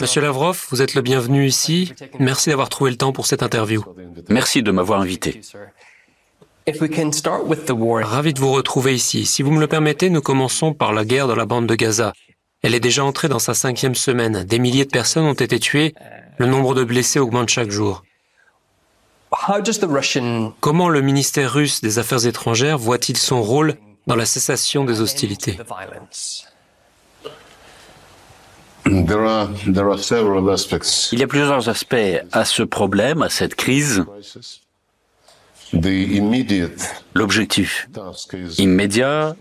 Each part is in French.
Monsieur Lavrov, vous êtes le bienvenu ici. Merci d'avoir trouvé le temps pour cette interview. Merci de m'avoir invité. Ravi de vous retrouver ici. Si vous me le permettez, nous commençons par la guerre dans la bande de Gaza. Elle est déjà entrée dans sa cinquième semaine. Des milliers de personnes ont été tuées. Le nombre de blessés augmente chaque jour. Comment le ministère russe des Affaires étrangères voit-il son rôle dans la cessation des hostilités? Il y a plusieurs aspects à ce problème, à cette crise. L'objectif immédiat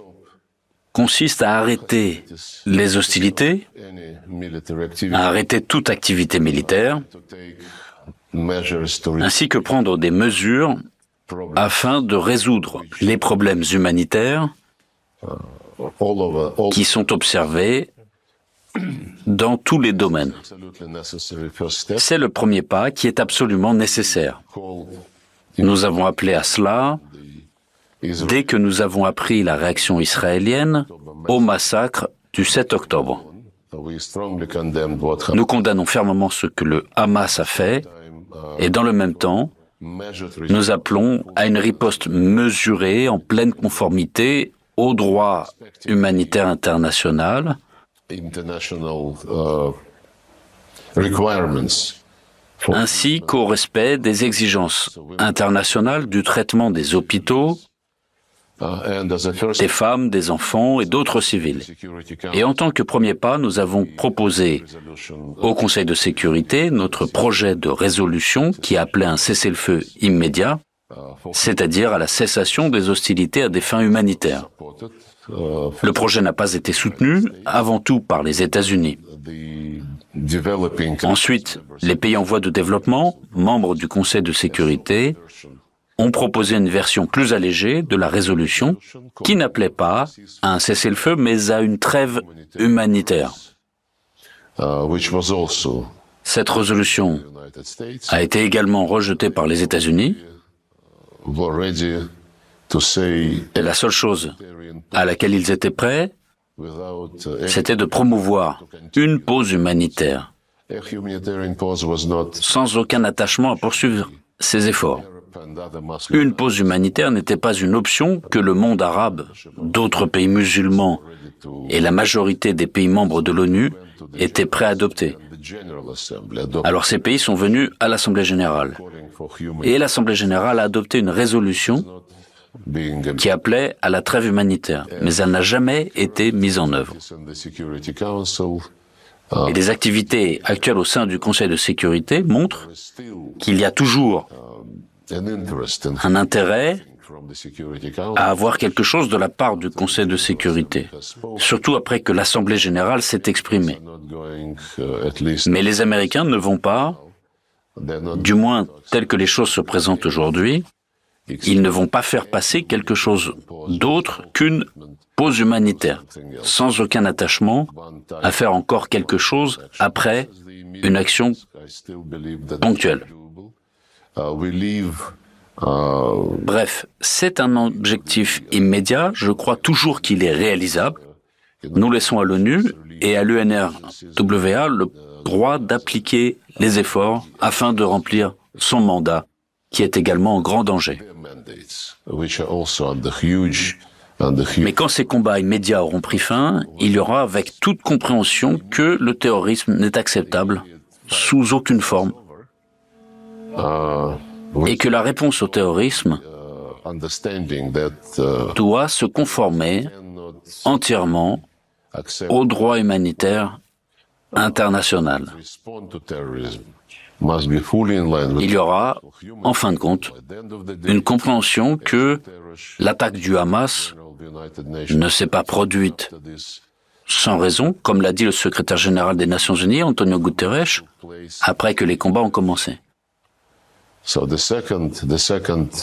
consiste à arrêter les hostilités, à arrêter toute activité militaire, ainsi que prendre des mesures afin de résoudre les problèmes humanitaires qui sont observés dans tous les domaines. C'est le premier pas qui est absolument nécessaire. Nous avons appelé à cela dès que nous avons appris la réaction israélienne au massacre du 7 octobre. Nous condamnons fermement ce que le Hamas a fait et dans le même temps, nous appelons à une riposte mesurée en pleine conformité au droit humanitaire international ainsi qu'au respect des exigences internationales du traitement des hôpitaux, des femmes, des enfants et d'autres civils. Et en tant que premier pas, nous avons proposé au Conseil de sécurité notre projet de résolution qui appelait un cessez-le-feu immédiat, c'est-à-dire à la cessation des hostilités à des fins humanitaires. Le projet n'a pas été soutenu, avant tout par les États-Unis. Ensuite, les pays en voie de développement, membres du Conseil de sécurité, ont proposé une version plus allégée de la résolution qui n'appelait pas à un cessez-le-feu mais à une trêve humanitaire. Cette résolution a été également rejetée par les États-Unis. Et la seule chose à laquelle ils étaient prêts, c'était de promouvoir une pause humanitaire, sans aucun attachement à poursuivre ces efforts. Une pause humanitaire n'était pas une option que le monde arabe, d'autres pays musulmans et la majorité des pays membres de l'ONU étaient prêts à adopter. Alors ces pays sont venus à l'Assemblée générale. Et l'Assemblée générale a adopté une résolution qui appelait à la trêve humanitaire, mais elle n'a jamais été mise en œuvre. Et les activités actuelles au sein du Conseil de sécurité montrent qu'il y a toujours un intérêt à avoir quelque chose de la part du Conseil de sécurité, surtout après que l'Assemblée générale s'est exprimée. Mais les Américains ne vont pas, du moins tel que les choses se présentent aujourd'hui, ils ne vont pas faire passer quelque chose d'autre qu'une pause humanitaire, sans aucun attachement à faire encore quelque chose après une action ponctuelle. Bref, c'est un objectif immédiat, je crois toujours qu'il est réalisable. Nous laissons à l'ONU et à l'UNRWA le droit d'appliquer les efforts afin de remplir son mandat, qui est également en grand danger. Mais quand ces combats immédiats auront pris fin, il y aura avec toute compréhension que le terrorisme n'est acceptable sous aucune forme et que la réponse au terrorisme doit se conformer entièrement au droit humanitaire international. Il y aura, en fin de compte, une compréhension que l'attaque du Hamas ne s'est pas produite sans raison, comme l'a dit le secrétaire général des Nations Unies, Antonio Guterres, après que les combats ont commencé.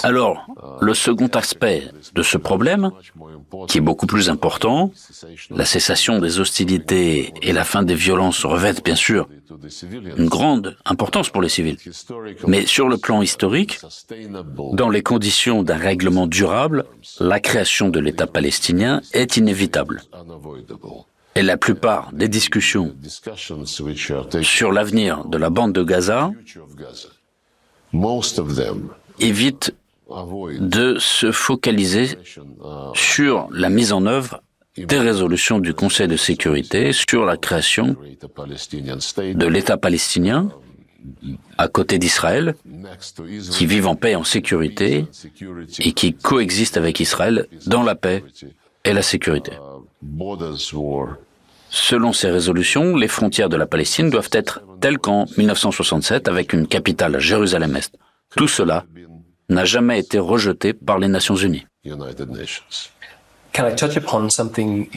Alors, le second aspect de ce problème, qui est beaucoup plus important, la cessation des hostilités et la fin des violences revêtent bien sûr une grande importance pour les civils. Mais sur le plan historique, dans les conditions d'un règlement durable, la création de l'État palestinien est inévitable. Et la plupart des discussions sur l'avenir de la bande de Gaza évitent de se focaliser sur la mise en œuvre des résolutions du Conseil de sécurité sur la création de l'État palestinien à côté d'Israël, qui vivent en paix et en sécurité et qui coexistent avec Israël dans la paix et la sécurité. Selon ces résolutions, les frontières de la Palestine doivent être telles qu'en 1967 avec une capitale à Jérusalem-Est. Tout cela n'a jamais été rejeté par les Nations Unies.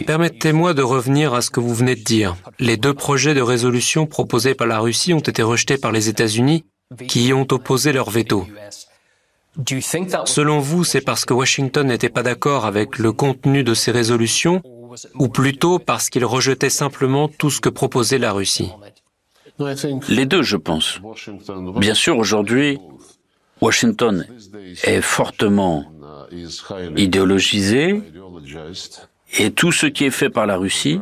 Permettez-moi de revenir à ce que vous venez de dire. Les deux projets de résolution proposés par la Russie ont été rejetés par les États-Unis, qui y ont opposé leur veto. Selon vous, c'est parce que Washington n'était pas d'accord avec le contenu de ces résolutions, ou plutôt parce qu'il rejetait simplement tout ce que proposait la Russie Les deux, je pense. Bien sûr, aujourd'hui, Washington est fortement idéologisé et tout ce qui est fait par la Russie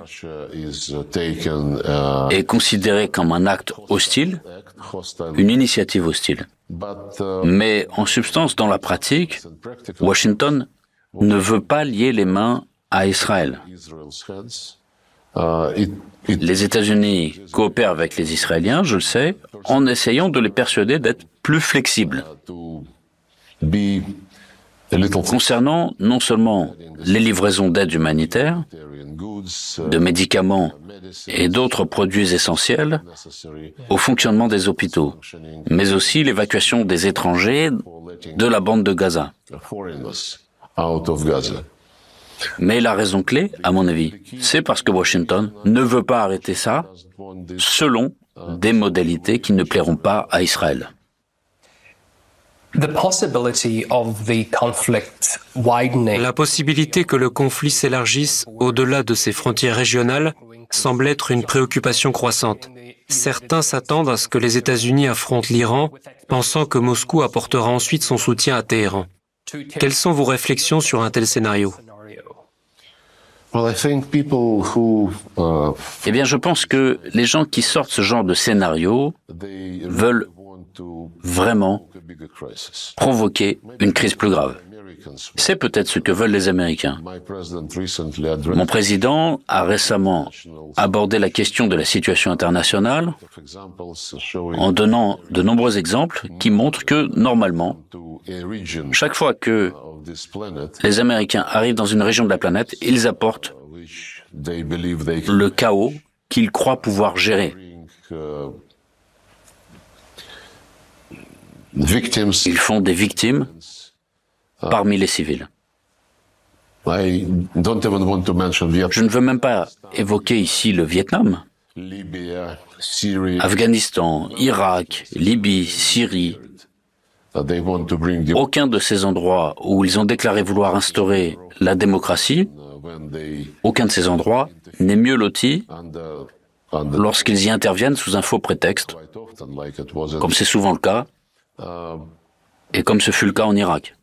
est considéré comme un acte hostile, une initiative hostile. Mais en substance, dans la pratique, Washington ne veut pas lier les mains à Israël. Les États-Unis coopèrent avec les Israéliens, je le sais, en essayant de les persuader d'être plus flexibles. Concernant non seulement les livraisons d'aide humanitaire, de médicaments et d'autres produits essentiels au fonctionnement des hôpitaux, mais aussi l'évacuation des étrangers de la bande de Gaza. Mais la raison clé, à mon avis, c'est parce que Washington ne veut pas arrêter ça selon des modalités qui ne plairont pas à Israël. La possibilité que le conflit s'élargisse au-delà de ses frontières régionales semble être une préoccupation croissante. Certains s'attendent à ce que les États-Unis affrontent l'Iran, pensant que Moscou apportera ensuite son soutien à Téhéran. Quelles sont vos réflexions sur un tel scénario? Eh bien, je pense que les gens qui sortent ce genre de scénario veulent vraiment provoquer une crise plus grave. C'est peut-être ce que veulent les Américains. Mon président a récemment abordé la question de la situation internationale en donnant de nombreux exemples qui montrent que, normalement, chaque fois que les Américains arrivent dans une région de la planète, ils apportent le chaos qu'ils croient pouvoir gérer. Ils font des victimes parmi les civils. Je ne veux même pas évoquer ici le Vietnam. Afghanistan, Irak, Libye, Syrie. Aucun de ces endroits où ils ont déclaré vouloir instaurer la démocratie, aucun de ces endroits n'est mieux loti lorsqu'ils y interviennent sous un faux prétexte, comme c'est souvent le cas, et comme ce fut le cas en Irak.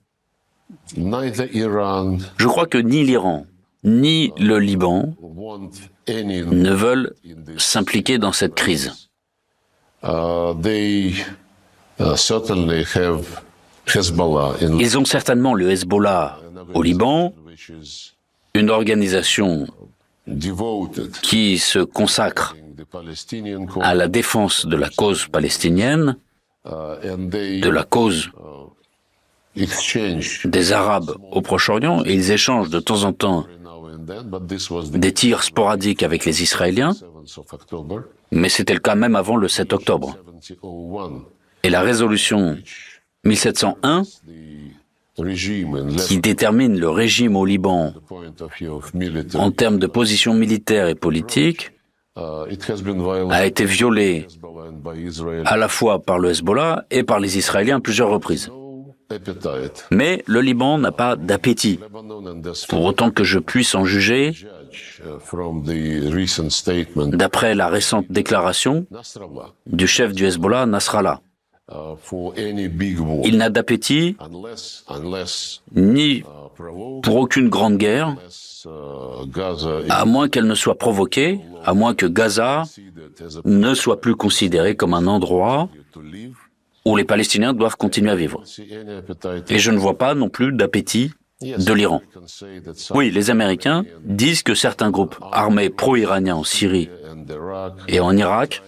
Je crois que ni l'Iran, ni le Liban ne veulent s'impliquer dans cette crise. Ils ont certainement le Hezbollah au Liban, une organisation qui se consacre à la défense de la cause palestinienne, de la cause des Arabes au Proche-Orient et ils échangent de temps en temps des tirs sporadiques avec les Israéliens, mais c'était le cas même avant le 7 octobre. Et la résolution 1701, qui détermine le régime au Liban en termes de position militaire et politique, a été violée à la fois par le Hezbollah et par les Israéliens à plusieurs reprises. Mais le Liban n'a pas d'appétit, pour autant que je puisse en juger d'après la récente déclaration du chef du Hezbollah, Nasrallah. Il n'a d'appétit ni pour aucune grande guerre, à moins qu'elle ne soit provoquée, à moins que Gaza ne soit plus considéré comme un endroit où les Palestiniens doivent continuer à vivre. Et je ne vois pas non plus d'appétit de l'Iran. Oui, les Américains disent que certains groupes armés pro-iraniens en Syrie et en Irak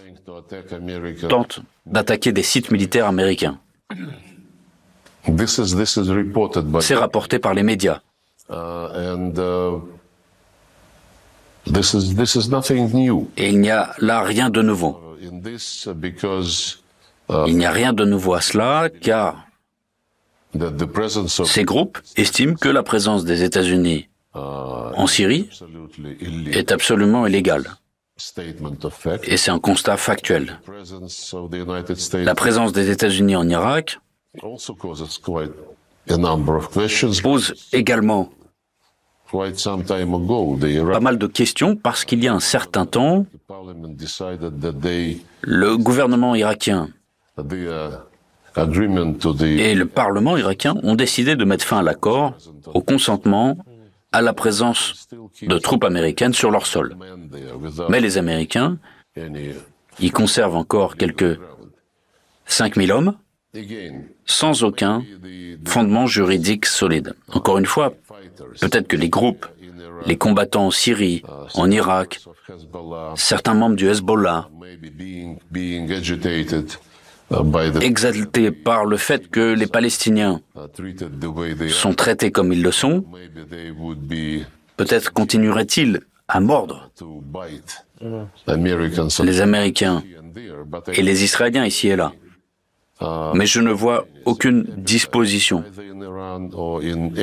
tentent d'attaquer des sites militaires américains. C'est rapporté par les médias. Et il n'y a là rien de nouveau. Il n'y a rien de nouveau à cela car ces groupes estiment que la présence des États-Unis en Syrie est absolument illégale. Et c'est un constat factuel. La présence des États-Unis en Irak pose également pas mal de questions parce qu'il y a un certain temps, le gouvernement irakien et le Parlement irakien ont décidé de mettre fin à l'accord, au consentement, à la présence de troupes américaines sur leur sol. Mais les Américains y conservent encore quelques 5000 hommes sans aucun fondement juridique solide. Encore une fois, peut-être que les groupes, les combattants en Syrie, en Irak, certains membres du Hezbollah, exaltés par le fait que les Palestiniens sont traités comme ils le sont, peut-être continueraient-ils à mordre les Américains et les Israéliens ici et là. Mais je ne vois aucune disposition,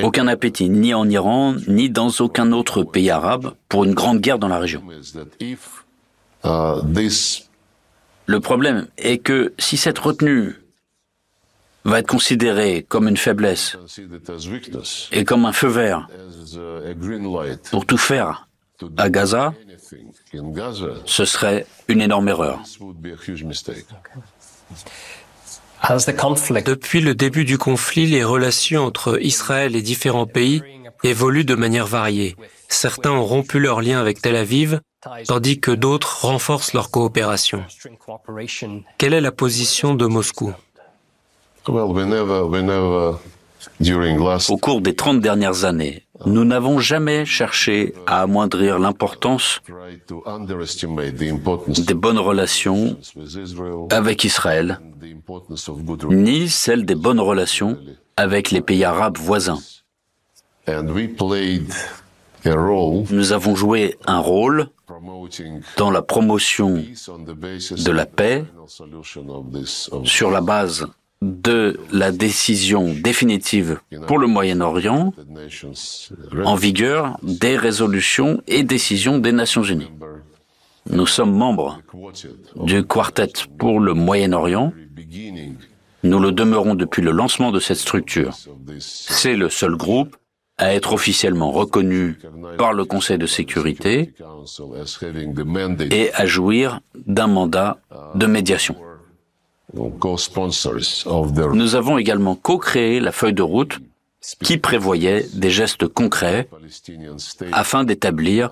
aucun appétit, ni en Iran, ni dans aucun autre pays arabe, pour une grande guerre dans la région. Le problème est que si cette retenue va être considérée comme une faiblesse et comme un feu vert pour tout faire à Gaza, ce serait une énorme erreur. Depuis le début du conflit, les relations entre Israël et différents pays évoluent de manière variée. Certains ont rompu leurs liens avec Tel Aviv, tandis que d'autres renforcent leur coopération. Quelle est la position de Moscou? Au cours des 30 dernières années, nous n'avons jamais cherché à amoindrir l'importance des bonnes relations avec Israël, ni celle des bonnes relations avec les pays arabes voisins. Nous avons joué un rôle dans la promotion de la paix sur la base de la décision définitive pour le Moyen-Orient en vigueur des résolutions et décisions des Nations Unies. Nous sommes membres du quartet pour le Moyen-Orient. Nous le demeurons depuis le lancement de cette structure. C'est le seul groupe à être officiellement reconnu par le Conseil de sécurité et à jouir d'un mandat de médiation. Nous avons également co-créé la feuille de route qui prévoyait des gestes concrets afin d'établir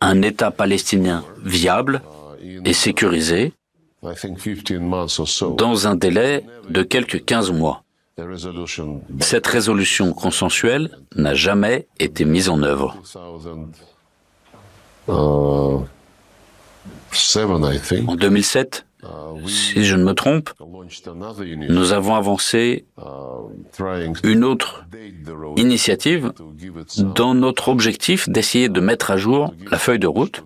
un État palestinien viable et sécurisé dans un délai de quelques 15 mois. Cette résolution consensuelle n'a jamais été mise en œuvre. En 2007, si je ne me trompe, nous avons avancé une autre initiative dans notre objectif d'essayer de mettre à jour la feuille de route,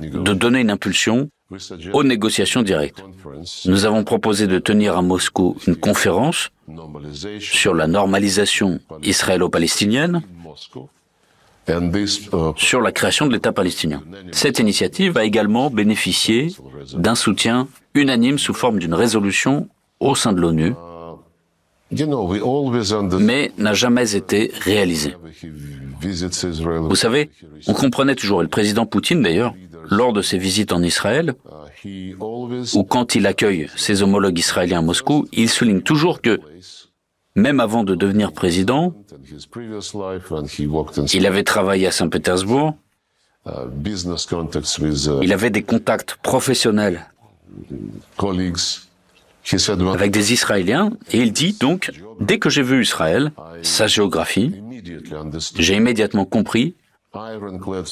de donner une impulsion aux négociations directes. Nous avons proposé de tenir à Moscou une conférence sur la normalisation israélo-palestinienne sur la création de l'État palestinien. Cette initiative a également bénéficié d'un soutien unanime sous forme d'une résolution au sein de l'ONU, mais n'a jamais été réalisée. Vous savez, on comprenait toujours, et le président Poutine d'ailleurs lors de ses visites en Israël, ou quand il accueille ses homologues israéliens à Moscou, il souligne toujours que, même avant de devenir président, il avait travaillé à Saint-Pétersbourg, il avait des contacts professionnels avec des Israéliens, et il dit donc, dès que j'ai vu Israël, sa géographie, j'ai immédiatement compris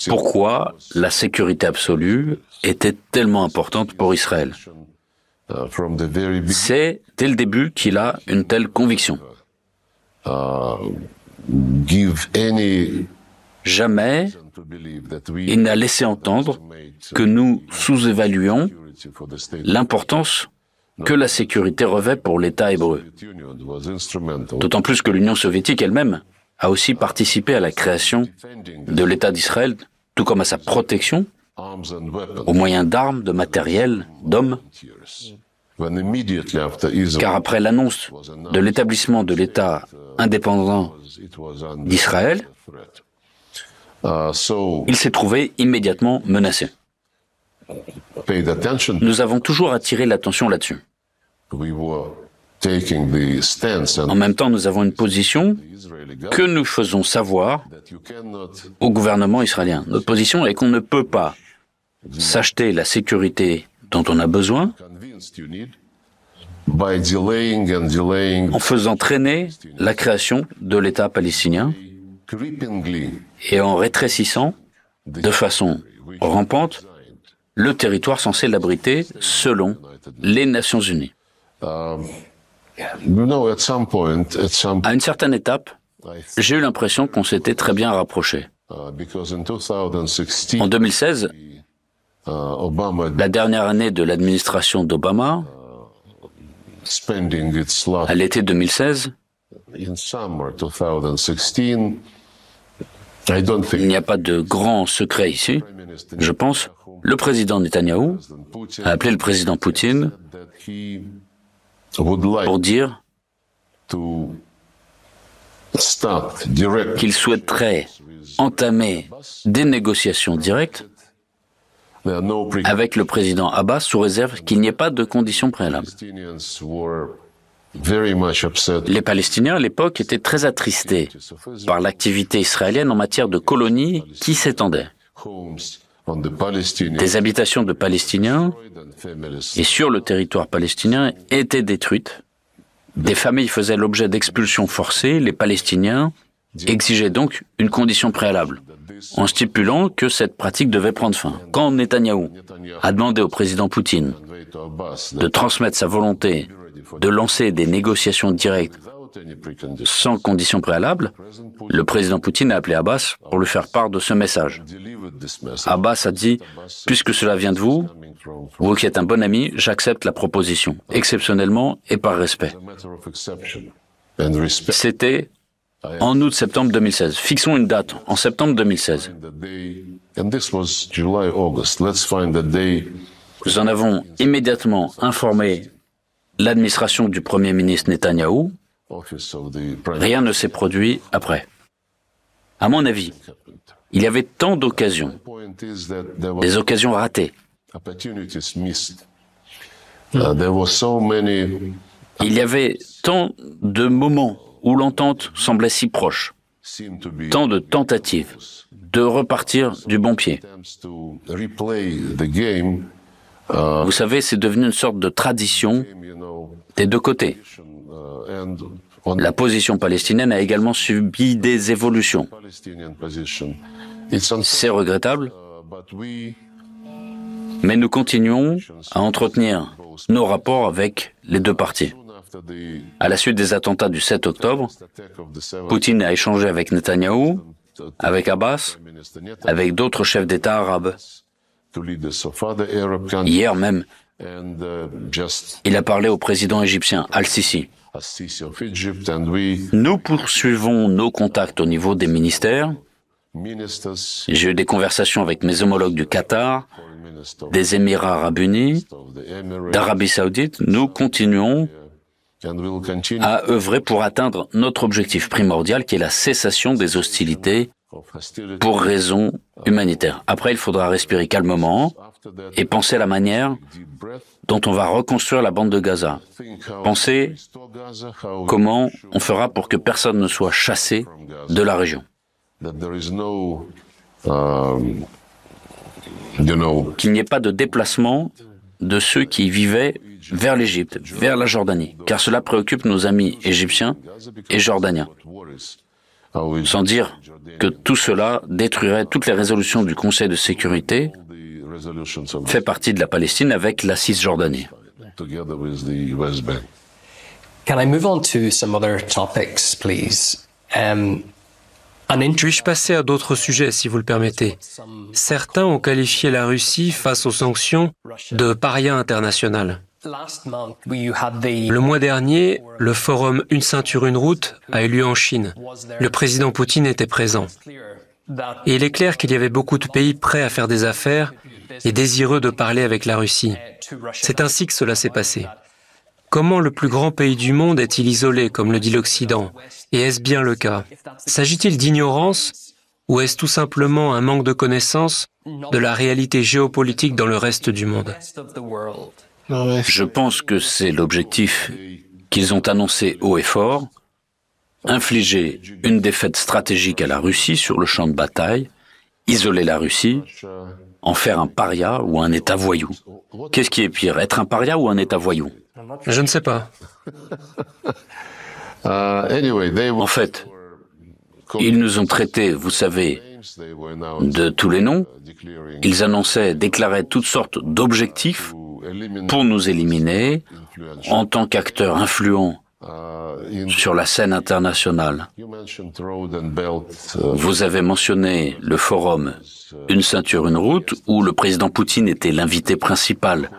pourquoi la sécurité absolue était tellement importante pour Israël? C'est dès le début qu'il a une telle conviction. Jamais il n'a laissé entendre que nous sous-évaluions l'importance que la sécurité revêt pour l'État hébreu. D'autant plus que l'Union soviétique elle-même a aussi participé à la création de l'État d'Israël, tout comme à sa protection, au moyen d'armes, de matériel, d'hommes. Car après l'annonce de l'établissement de l'État indépendant d'Israël, il s'est trouvé immédiatement menacé. Nous avons toujours attiré l'attention là-dessus. En même temps, nous avons une position que nous faisons savoir au gouvernement israélien. Notre position est qu'on ne peut pas s'acheter la sécurité dont on a besoin en faisant traîner la création de l'État palestinien et en rétrécissant de façon rampante le territoire censé l'abriter selon les Nations Unies. À une certaine étape, j'ai eu l'impression qu'on s'était très bien rapproché. En 2016, la dernière année de l'administration d'Obama, à l'été 2016, il n'y a pas de grand secret ici. Je pense, le président Netanyahou a appelé le président Poutine pour dire qu'il souhaiterait entamer des négociations directes avec le président Abbas sous réserve qu'il n'y ait pas de conditions préalables. Les Palestiniens à l'époque étaient très attristés par l'activité israélienne en matière de colonies qui s'étendait. Des habitations de Palestiniens et sur le territoire palestinien étaient détruites. Des familles faisaient l'objet d'expulsions forcées. Les Palestiniens exigeaient donc une condition préalable, en stipulant que cette pratique devait prendre fin. Quand Netanyahou a demandé au président Poutine de transmettre sa volonté de lancer des négociations directes sans condition préalable, le président Poutine a appelé Abbas pour lui faire part de ce message. Abbas a dit, puisque cela vient de vous, vous qui êtes un bon ami, j'accepte la proposition, exceptionnellement et par respect. C'était en août-septembre 2016. Fixons une date, en septembre 2016. Nous en avons immédiatement informé l'administration du Premier ministre Netanyahou Rien ne s'est produit après. À mon avis, il y avait tant d'occasions, des occasions ratées. Il y avait tant de moments où l'entente semblait si proche, tant de tentatives de repartir du bon pied. Vous savez, c'est devenu une sorte de tradition des deux côtés. La position palestinienne a également subi des évolutions. C'est regrettable, mais nous continuons à entretenir nos rapports avec les deux parties. À la suite des attentats du 7 octobre, Poutine a échangé avec Netanyahou, avec Abbas, avec d'autres chefs d'État arabes. Hier même, il a parlé au président égyptien Al-Sisi. Nous poursuivons nos contacts au niveau des ministères. J'ai eu des conversations avec mes homologues du Qatar, des Émirats arabes unis, d'Arabie saoudite. Nous continuons à œuvrer pour atteindre notre objectif primordial qui est la cessation des hostilités pour raisons humanitaires. Après, il faudra respirer calmement et penser à la manière dont on va reconstruire la bande de Gaza. Penser comment on fera pour que personne ne soit chassé de la région. Qu'il n'y ait pas de déplacement de ceux qui vivaient vers l'Égypte, vers la Jordanie, car cela préoccupe nos amis égyptiens et jordaniens. Sans dire que tout cela détruirait toutes les résolutions du Conseil de sécurité fait partie de la Palestine avec la Cisjordanie. Can I move on to some other topics, please? Um, puis-je passer à d'autres sujets, si vous le permettez? Certains ont qualifié la Russie, face aux sanctions, de paria international. Le mois dernier, le forum Une ceinture, une route a eu lieu en Chine. Le président Poutine était présent. Et il est clair qu'il y avait beaucoup de pays prêts à faire des affaires et désireux de parler avec la Russie. C'est ainsi que cela s'est passé. Comment le plus grand pays du monde est-il isolé, comme le dit l'Occident? Et est-ce bien le cas? S'agit-il d'ignorance ou est-ce tout simplement un manque de connaissance de la réalité géopolitique dans le reste du monde? Je pense que c'est l'objectif qu'ils ont annoncé haut et fort, infliger une défaite stratégique à la Russie sur le champ de bataille, isoler la Russie, en faire un paria ou un État voyou. Qu'est-ce qui est pire, être un paria ou un État voyou? Je ne sais pas. en fait, ils nous ont traités, vous savez, de tous les noms. Ils annonçaient, déclaraient toutes sortes d'objectifs pour nous éliminer en tant qu'acteurs influents sur la scène internationale. Vous avez mentionné le forum Une ceinture, une route, où le président Poutine était l'invité principal.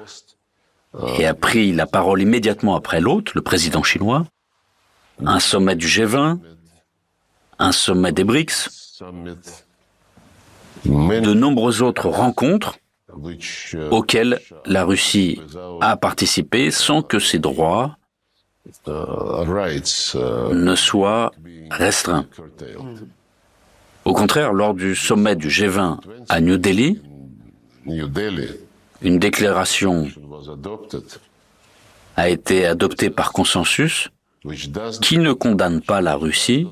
Et a pris la parole immédiatement après l'autre, le président chinois, un sommet du G20, un sommet des BRICS, de nombreuses autres rencontres auxquelles la Russie a participé sans que ses droits ne soient restreints. Au contraire, lors du sommet du G20 à New Delhi, une déclaration a été adoptée par consensus qui ne condamne pas la Russie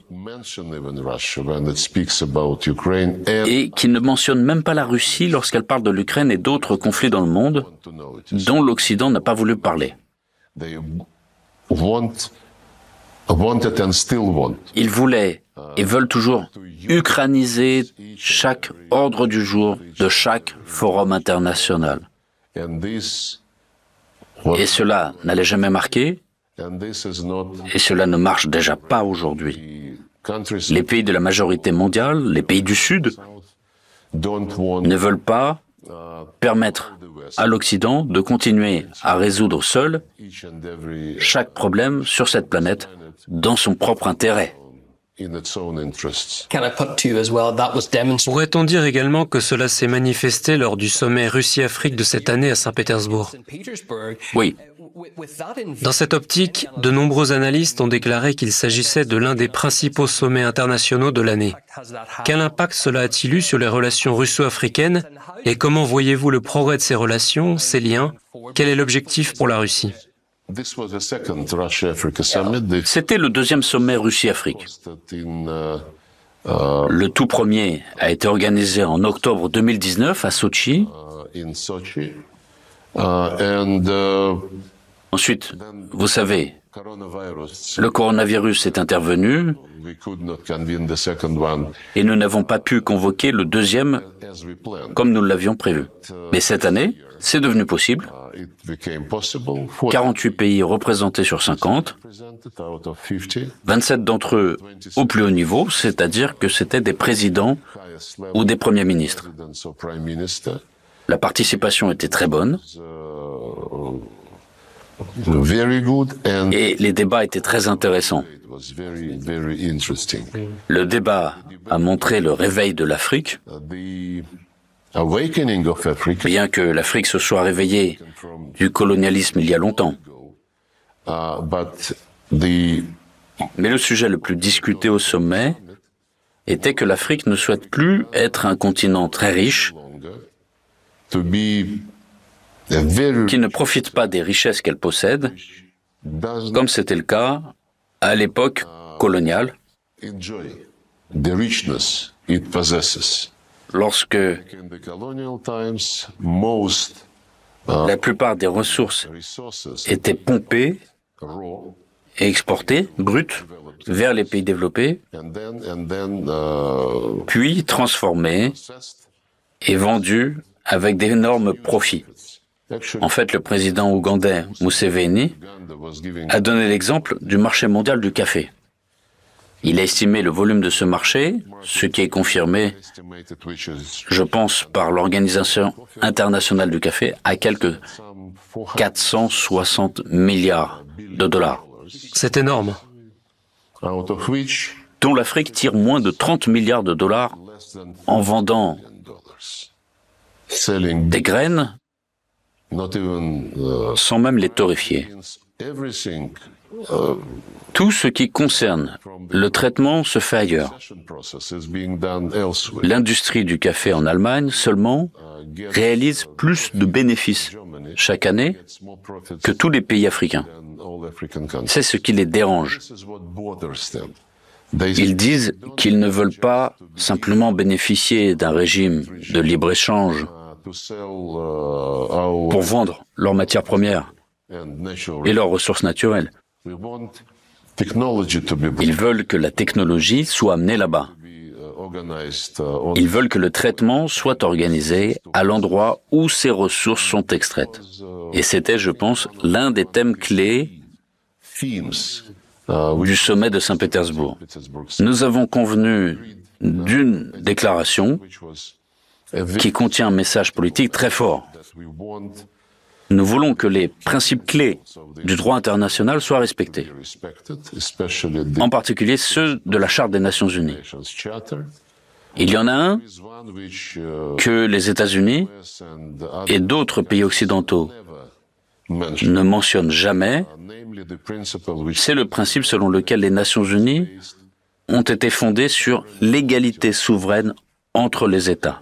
et qui ne mentionne même pas la Russie lorsqu'elle parle de l'Ukraine et d'autres conflits dans le monde dont l'Occident n'a pas voulu parler. Ils voulaient et veulent toujours ukrainiser chaque ordre du jour de chaque forum international. Et cela n'allait jamais marquer, et cela ne marche déjà pas aujourd'hui. Les pays de la majorité mondiale, les pays du Sud, ne veulent pas permettre à l'Occident de continuer à résoudre seul chaque problème sur cette planète dans son propre intérêt. Pourrait-on dire également que cela s'est manifesté lors du sommet Russie-Afrique de cette année à Saint-Pétersbourg? Oui. Dans cette optique, de nombreux analystes ont déclaré qu'il s'agissait de l'un des principaux sommets internationaux de l'année. Quel impact cela a-t-il eu sur les relations russo-africaines? Et comment voyez-vous le progrès de ces relations, ces liens? Quel est l'objectif pour la Russie? C'était le deuxième sommet Russie-Afrique. Le tout premier a été organisé en octobre 2019 à Sochi. Ensuite, vous savez, le coronavirus est intervenu. Et nous n'avons pas pu convoquer le deuxième comme nous l'avions prévu. Mais cette année, c'est devenu possible. 48 pays représentés sur 50, 27 d'entre eux au plus haut niveau, c'est-à-dire que c'était des présidents ou des premiers ministres. La participation était très bonne. Et les débats étaient très intéressants. Le débat a montré le réveil de l'Afrique, bien que l'Afrique se soit réveillée du colonialisme il y a longtemps. Mais le sujet le plus discuté au sommet était que l'Afrique ne souhaite plus être un continent très riche qui ne profite pas des richesses qu'elle possède, comme c'était le cas à l'époque coloniale, lorsque la plupart des ressources étaient pompées et exportées, brutes, vers les pays développés, puis transformées et vendues avec d'énormes profits. En fait, le président ougandais Museveni a donné l'exemple du marché mondial du café. Il a estimé le volume de ce marché, ce qui est confirmé, je pense, par l'Organisation internationale du café, à quelques 460 milliards de dollars. C'est énorme. Dont l'Afrique tire moins de 30 milliards de dollars en vendant des graines sans même les torréfier. Tout ce qui concerne le traitement se fait ailleurs. L'industrie du café en Allemagne seulement réalise plus de bénéfices chaque année que tous les pays africains. C'est ce qui les dérange. Ils disent qu'ils ne veulent pas simplement bénéficier d'un régime de libre-échange pour vendre leurs matières premières et leurs ressources naturelles. Ils veulent que la technologie soit amenée là-bas. Ils veulent que le traitement soit organisé à l'endroit où ces ressources sont extraites. Et c'était, je pense, l'un des thèmes clés du sommet de Saint-Pétersbourg. Nous avons convenu d'une déclaration qui contient un message politique très fort. Nous voulons que les principes clés du droit international soient respectés, en particulier ceux de la Charte des Nations Unies. Il y en a un que les États-Unis et d'autres pays occidentaux ne mentionnent jamais, c'est le principe selon lequel les Nations Unies ont été fondées sur l'égalité souveraine entre les États.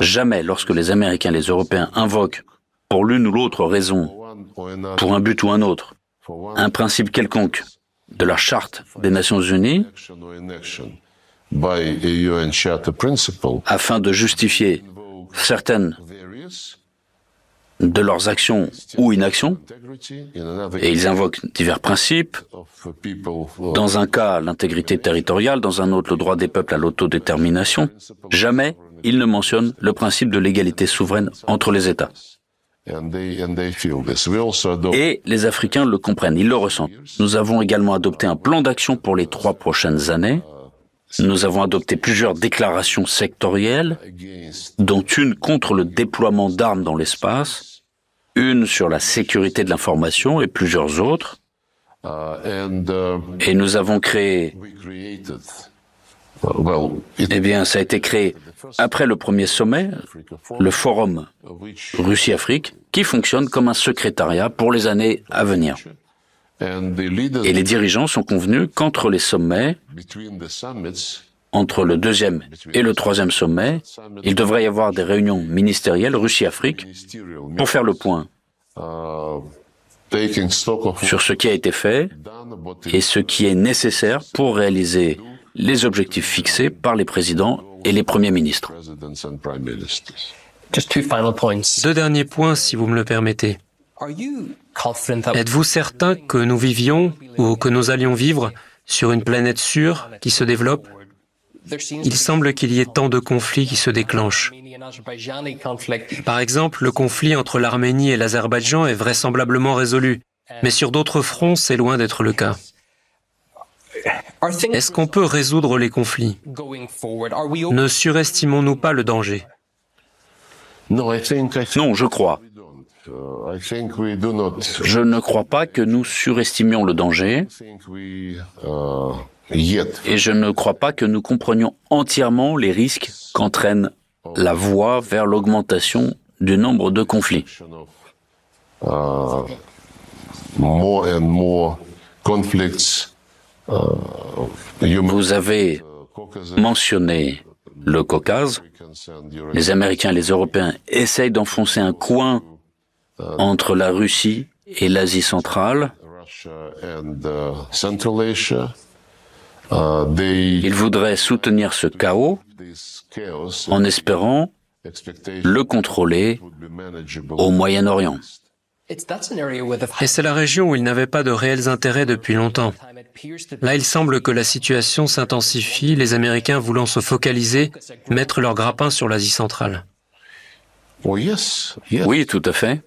Jamais lorsque les Américains et les Européens invoquent, pour l'une ou l'autre raison, pour un but ou un autre, un principe quelconque de la charte des Nations Unies, afin de justifier certaines de leurs actions ou inactions, et ils invoquent divers principes, dans un cas l'intégrité territoriale, dans un autre le droit des peuples à l'autodétermination, jamais ils ne mentionnent le principe de l'égalité souveraine entre les États. Et les Africains le comprennent, ils le ressentent. Nous avons également adopté un plan d'action pour les trois prochaines années. Nous avons adopté plusieurs déclarations sectorielles, dont une contre le déploiement d'armes dans l'espace, une sur la sécurité de l'information et plusieurs autres. Et nous avons créé eh bien, ça a été créé après le premier sommet, le forum Russie-Afrique, qui fonctionne comme un secrétariat pour les années à venir. Et les dirigeants sont convenus qu'entre les sommets, entre le deuxième et le troisième sommet, il devrait y avoir des réunions ministérielles Russie-Afrique pour faire le point sur ce qui a été fait et ce qui est nécessaire pour réaliser les objectifs fixés par les présidents et les premiers ministres. Deux derniers points, si vous me le permettez. Êtes-vous certain que nous vivions ou que nous allions vivre sur une planète sûre qui se développe? Il semble qu'il y ait tant de conflits qui se déclenchent. Par exemple, le conflit entre l'Arménie et l'Azerbaïdjan est vraisemblablement résolu, mais sur d'autres fronts, c'est loin d'être le cas. Est-ce qu'on peut résoudre les conflits? Ne surestimons-nous pas le danger? Non, je crois. Je ne crois pas que nous surestimions le danger. Et je ne crois pas que nous comprenions entièrement les risques qu'entraîne la voie vers l'augmentation du nombre de conflits. Vous avez mentionné le Caucase. Les Américains et les Européens essayent d'enfoncer un coin entre la Russie et l'Asie centrale. Ils voudraient soutenir ce chaos en espérant le contrôler au Moyen-Orient. Et c'est la région où ils n'avaient pas de réels intérêts depuis longtemps. Là, il semble que la situation s'intensifie, les Américains voulant se focaliser, mettre leur grappin sur l'Asie centrale. Oui, tout à fait.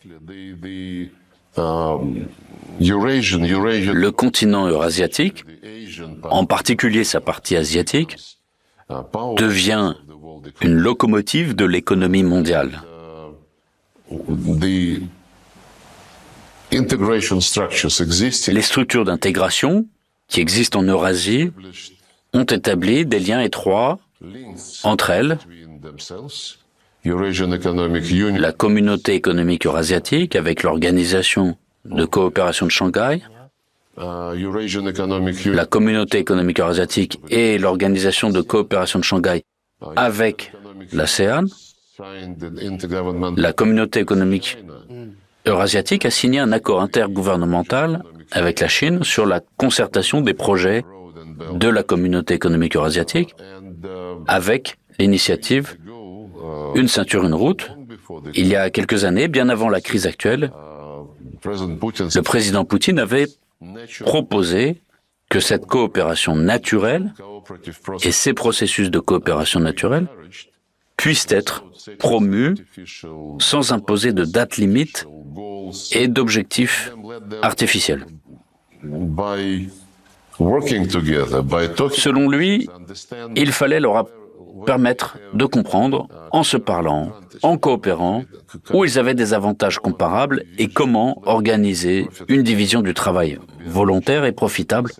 Le continent eurasiatique, en particulier sa partie asiatique, devient une locomotive de l'économie mondiale. Les structures d'intégration qui existent en Eurasie ont établi des liens étroits entre elles. La communauté économique eurasiatique avec l'organisation de coopération de Shanghai, la communauté économique eurasiatique et l'organisation de coopération de Shanghai avec l'ASEAN, la communauté économique eurasiatique a signé un accord intergouvernemental avec la Chine sur la concertation des projets de la communauté économique eurasiatique avec l'initiative Une ceinture, une route. Il y a quelques années, bien avant la crise actuelle, le président Poutine avait proposé que cette coopération naturelle et ces processus de coopération naturelle puissent être promus sans imposer de date limite et d'objectifs artificiels. Selon lui, il fallait leur permettre de comprendre, en se parlant, en coopérant, où ils avaient des avantages comparables et comment organiser une division du travail volontaire et profitable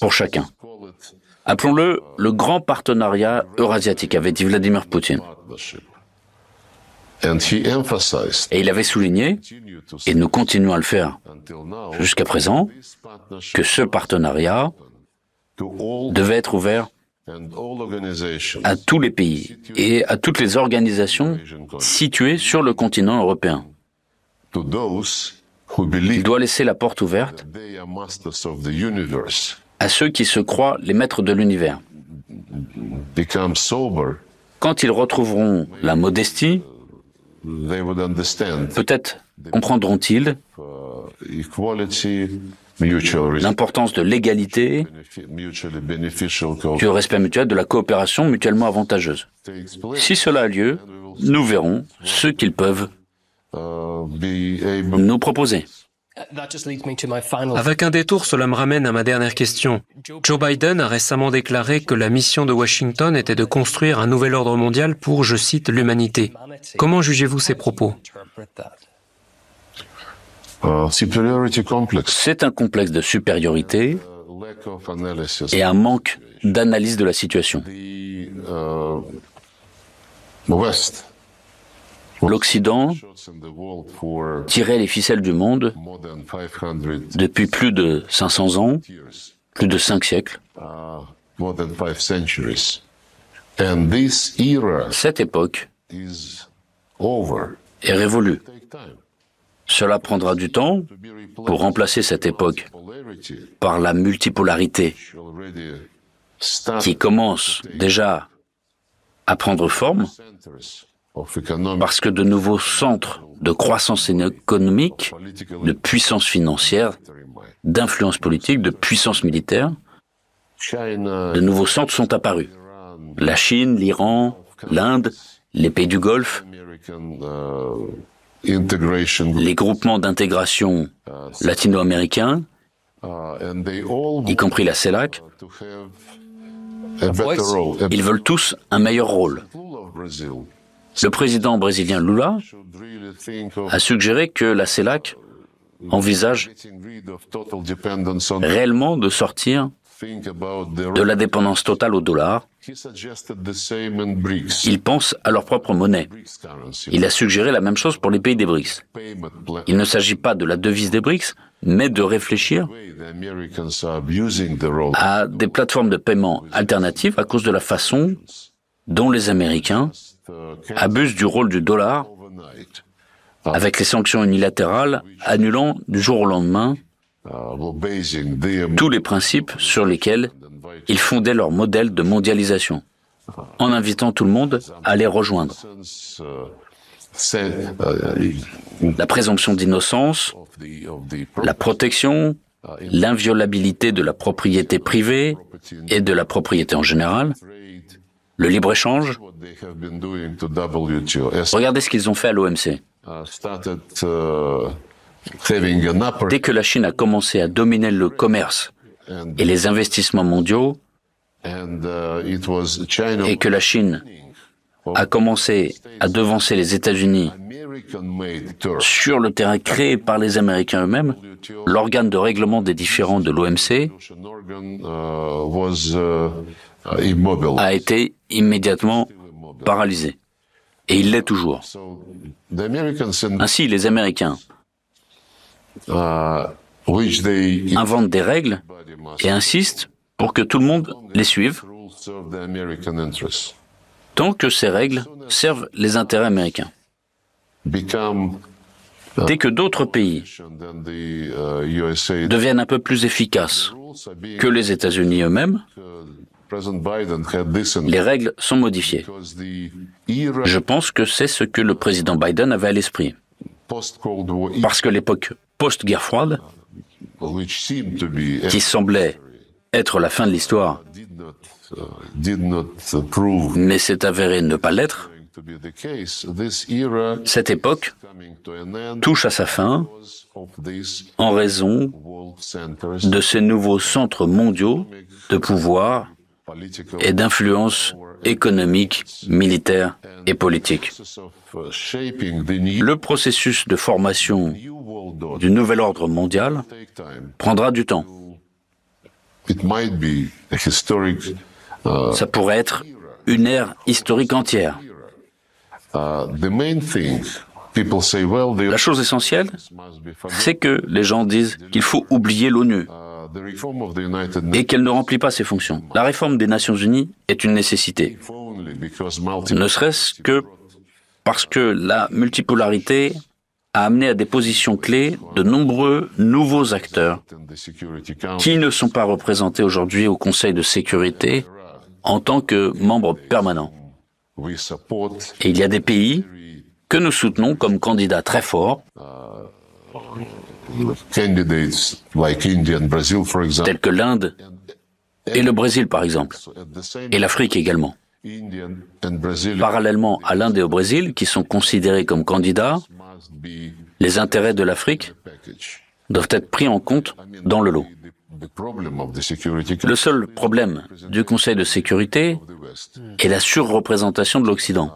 pour chacun. Appelons-le le grand partenariat eurasiatique, avait dit Vladimir Poutine. Et il avait souligné, et nous continuons à le faire jusqu'à présent, que ce partenariat devait être ouvert à tous les pays et à toutes les organisations situées sur le continent européen. Il doit laisser la porte ouverte à ceux qui se croient les maîtres de l'univers. Quand ils retrouveront la modestie, peut-être comprendront-ils l'importance de l'égalité, du respect mutuel, de la coopération mutuellement avantageuse. Si cela a lieu, nous verrons ce qu'ils peuvent nous proposer. Avec un détour, cela me ramène à ma dernière question. Joe Biden a récemment déclaré que la mission de Washington était de construire un nouvel ordre mondial pour, je cite, l'humanité. Comment jugez-vous ces propos? C'est un complexe de supériorité et un manque d'analyse de la situation. L'Occident tirait les ficelles du monde depuis plus de 500 ans, plus de cinq siècles. Cette époque est révolue. Cela prendra du temps pour remplacer cette époque par la multipolarité qui commence déjà à prendre forme parce que de nouveaux centres de croissance économique, de puissance financière, d'influence politique, de puissance militaire, de nouveaux centres sont apparus. La Chine, l'Iran, l'Inde, les pays du Golfe, les groupements d'intégration latino-américains, y compris la CELAC, ils veulent tous un meilleur rôle. Le président brésilien Lula a suggéré que la CELAC envisage réellement de sortir de la dépendance totale au dollar. Ils pensent à leur propre monnaie. Il a suggéré la même chose pour les pays des BRICS. Il ne s'agit pas de la devise des BRICS, mais de réfléchir à des plateformes de paiement alternatives à cause de la façon dont les Américains abusent du rôle du dollar avec les sanctions unilatérales annulant du jour au lendemain tous les principes sur lesquels ils fondaient leur modèle de mondialisation, en invitant tout le monde à les rejoindre. La présomption d'innocence, la protection, l'inviolabilité de la propriété privée et de la propriété en général, le libre-échange. Regardez ce qu'ils ont fait à l'OMC. Dès que la Chine a commencé à dominer le commerce et les investissements mondiaux, et que la Chine a commencé à devancer les États-Unis sur le terrain créé par les Américains eux-mêmes, l'organe de règlement des différends de l'OMC a été immédiatement paralysé. Et il l'est toujours. Ainsi, les Américains inventent des règles et insistent pour que tout le monde les suive, tant que ces règles servent les intérêts américains. Dès que d'autres pays deviennent un peu plus efficaces que les États-Unis eux-mêmes, les règles sont modifiées. Je pense que c'est ce que le président Biden avait à l'esprit. Parce que l'époque post-guerre froide, qui semblait être la fin de l'histoire, mais s'est avéré ne pas l'être, cette époque touche à sa fin en raison de ces nouveaux centres mondiaux de pouvoir et d'influence économique, militaire et politique. Le processus de formation du nouvel ordre mondial prendra du temps. Ça pourrait être une ère historique entière. La chose essentielle, c'est que les gens disent qu'il faut oublier l'ONU et qu'elle ne remplit pas ses fonctions. La réforme des Nations Unies est une nécessité, ne serait-ce que parce que la multipolarité a amené à des positions clés de nombreux nouveaux acteurs qui ne sont pas représentés aujourd'hui au Conseil de sécurité en tant que membres permanents. Et il y a des pays que nous soutenons comme candidats très forts, tels que l'Inde et le Brésil par exemple, et l'Afrique également. Parallèlement à l'Inde et au Brésil, qui sont considérés comme candidats, les intérêts de l'Afrique doivent être pris en compte dans le lot. Le seul problème du Conseil de sécurité est la surreprésentation de l'Occident.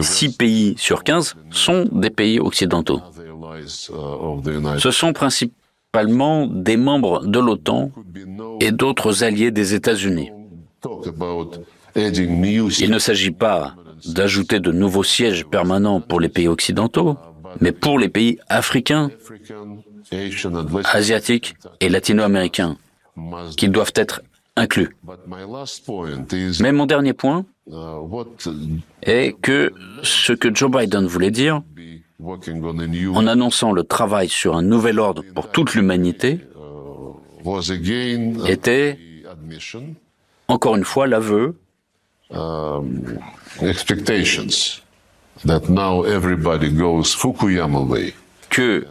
Six pays sur quinze sont des pays occidentaux. Ce sont principalement des membres de l'OTAN et d'autres alliés des États-Unis. Il ne s'agit pas d'ajouter de nouveaux sièges permanents pour les pays occidentaux, mais pour les pays africains, asiatiques et latino-américains, qui doivent être inclus. Mais mon dernier point est que ce que Joe Biden voulait dire, en annonçant le travail sur un nouvel ordre pour toute l'humanité, était encore une fois l'aveu que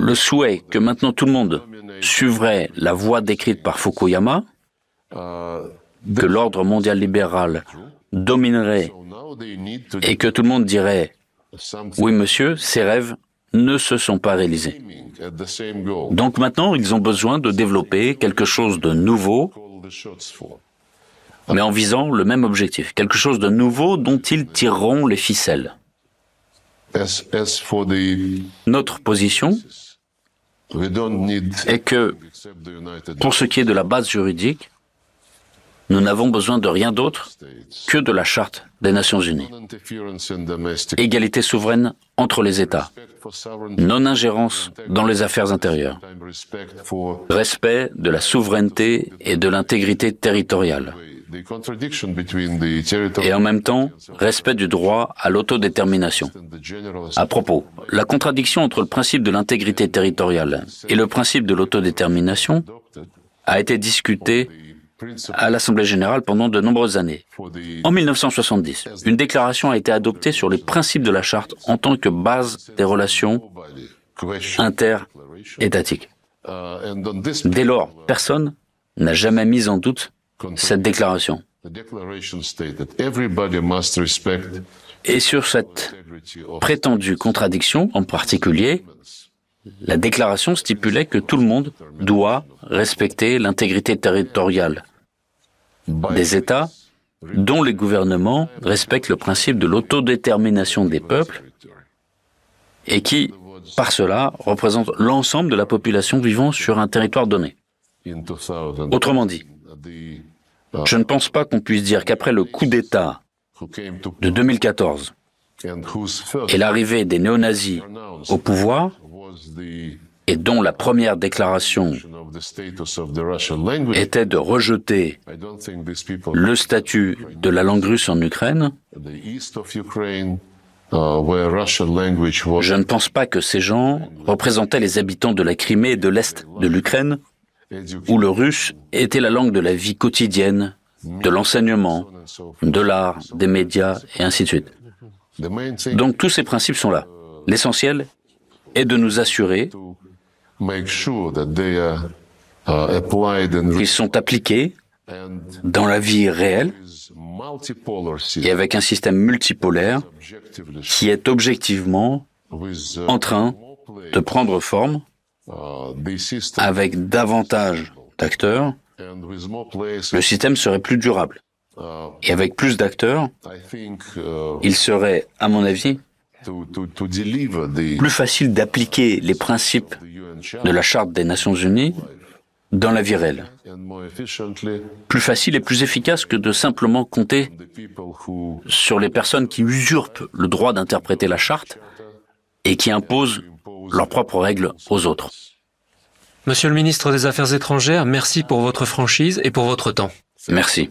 le souhait que maintenant tout le monde suivrait la voie décrite par Fukuyama, que l'ordre mondial libéral dominerait et que tout le monde dirait oui monsieur, ces rêves ne se sont pas réalisés. Donc maintenant, ils ont besoin de développer quelque chose de nouveau, mais en visant le même objectif, quelque chose de nouveau dont ils tireront les ficelles. Notre position est que, pour ce qui est de la base juridique, nous n'avons besoin de rien d'autre que de la Charte des Nations Unies. Égalité souveraine entre les États, non-ingérence dans les affaires intérieures, respect de la souveraineté et de l'intégrité territoriale, et en même temps, respect du droit à l'autodétermination. À propos, la contradiction entre le principe de l'intégrité territoriale et le principe de l'autodétermination a été discutée à l'Assemblée générale pendant de nombreuses années. En 1970, une déclaration a été adoptée sur les principes de la charte en tant que base des relations inter-étatiques. Dès lors, personne n'a jamais mis en doute cette déclaration. Et sur cette prétendue contradiction en particulier, la déclaration stipulait que tout le monde doit respecter l'intégrité territoriale des États dont les gouvernements respectent le principe de l'autodétermination des peuples et qui, par cela, représentent l'ensemble de la population vivant sur un territoire donné. Autrement dit, je ne pense pas qu'on puisse dire qu'après le coup d'État de 2014 et l'arrivée des néo-nazis au pouvoir, et dont la première déclaration était de rejeter le statut de la langue russe en Ukraine, je ne pense pas que ces gens représentaient les habitants de la Crimée et de l'Est de l'Ukraine, où le russe était la langue de la vie quotidienne, de l'enseignement, de l'art, des médias et ainsi de suite. Donc tous ces principes sont là. L'essentiel est de nous assurer qu'ils sont appliqués dans la vie réelle et avec un système multipolaire qui est objectivement en train de prendre forme avec davantage d'acteurs, le système serait plus durable. Et avec plus d'acteurs, il serait, à mon avis, plus facile d'appliquer les principes de la Charte des Nations Unies dans la vie réelle. Plus facile et plus efficace que de simplement compter sur les personnes qui usurpent le droit d'interpréter la Charte et qui imposent leurs propres règles aux autres. Monsieur le ministre des Affaires étrangères, merci pour votre franchise et pour votre temps. Merci.